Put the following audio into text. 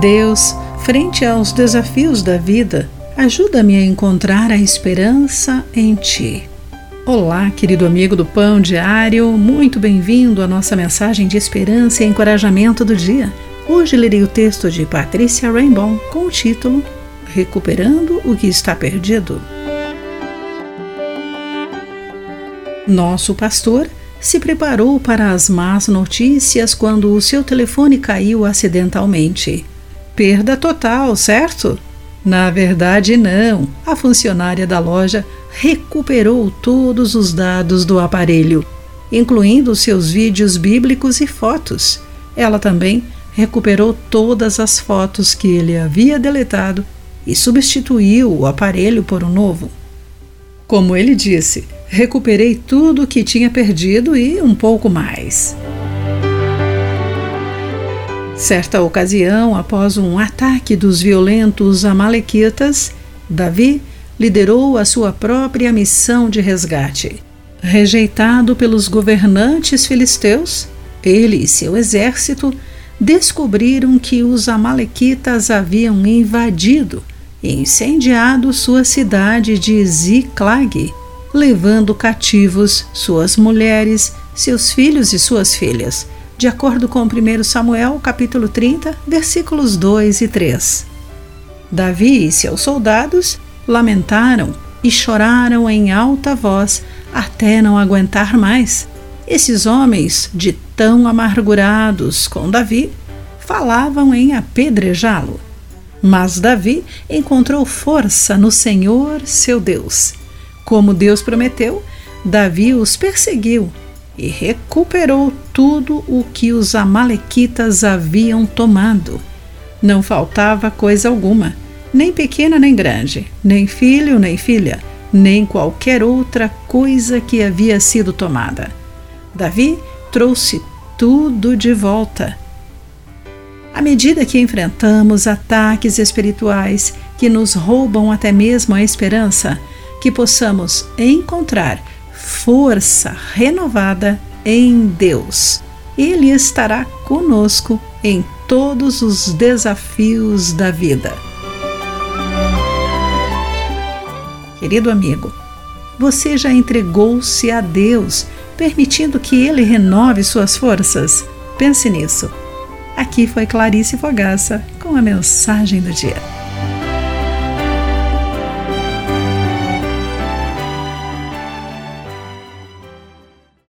Deus, frente aos desafios da vida, ajuda-me a encontrar a esperança em Ti. Olá, querido amigo do Pão Diário, muito bem-vindo à nossa mensagem de esperança e encorajamento do dia. Hoje lerei o texto de Patrícia Rainbow com o título Recuperando o que está perdido. Nosso pastor se preparou para as más notícias quando o seu telefone caiu acidentalmente. Perda total, certo? Na verdade, não. A funcionária da loja recuperou todos os dados do aparelho, incluindo seus vídeos bíblicos e fotos. Ela também recuperou todas as fotos que ele havia deletado e substituiu o aparelho por um novo. Como ele disse, recuperei tudo o que tinha perdido e um pouco mais. Certa ocasião, após um ataque dos violentos Amalequitas, Davi liderou a sua própria missão de resgate. Rejeitado pelos governantes filisteus, ele e seu exército descobriram que os Amalequitas haviam invadido e incendiado sua cidade de Ziklag, levando cativos suas mulheres, seus filhos e suas filhas, de acordo com 1 Samuel, capítulo 30, versículos 2 e 3. Davi e seus soldados lamentaram e choraram em alta voz até não aguentar mais. Esses homens, de tão amargurados com Davi, falavam em apedrejá-lo. Mas Davi encontrou força no Senhor, seu Deus. Como Deus prometeu, Davi os perseguiu e recuperou tudo o que os Amalequitas haviam tomado. Não faltava coisa alguma, nem pequena nem grande, nem filho nem filha, nem qualquer outra coisa que havia sido tomada. Davi trouxe tudo de volta à medida que enfrentamos ataques espirituais que nos roubam até mesmo a esperança, que possamos encontrar força renovada em Deus. Ele estará conosco em todos os desafios da vida. Querido amigo, você já entregou-se a Deus, permitindo que Ele renove suas forças? Pense nisso. Aqui foi Clarice Fogaça com a mensagem do dia.